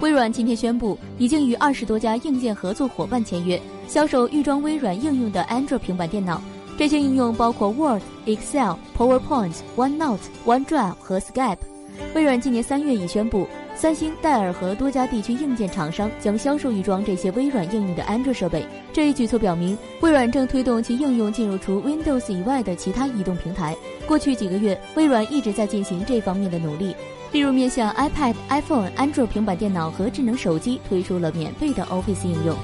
微软今天宣布，已经与二十多家硬件合作伙伴签约，销售预装微软应用的 Android 平板电脑。这些应用包括 Word、Excel、PowerPoint、OneNote、OneDrive 和 Skype。微软今年三月已宣布，三星、戴尔和多家地区硬件厂商将销售预装这些微软应用的安卓设备。这一举措表明，微软正推动其应用进入除 Windows 以外的其他移动平台。过去几个月，微软一直在进行这方面的努力。例如，面向 iPad、iPhone、安卓平板电脑和智能手机推出了免费的 Office 应用。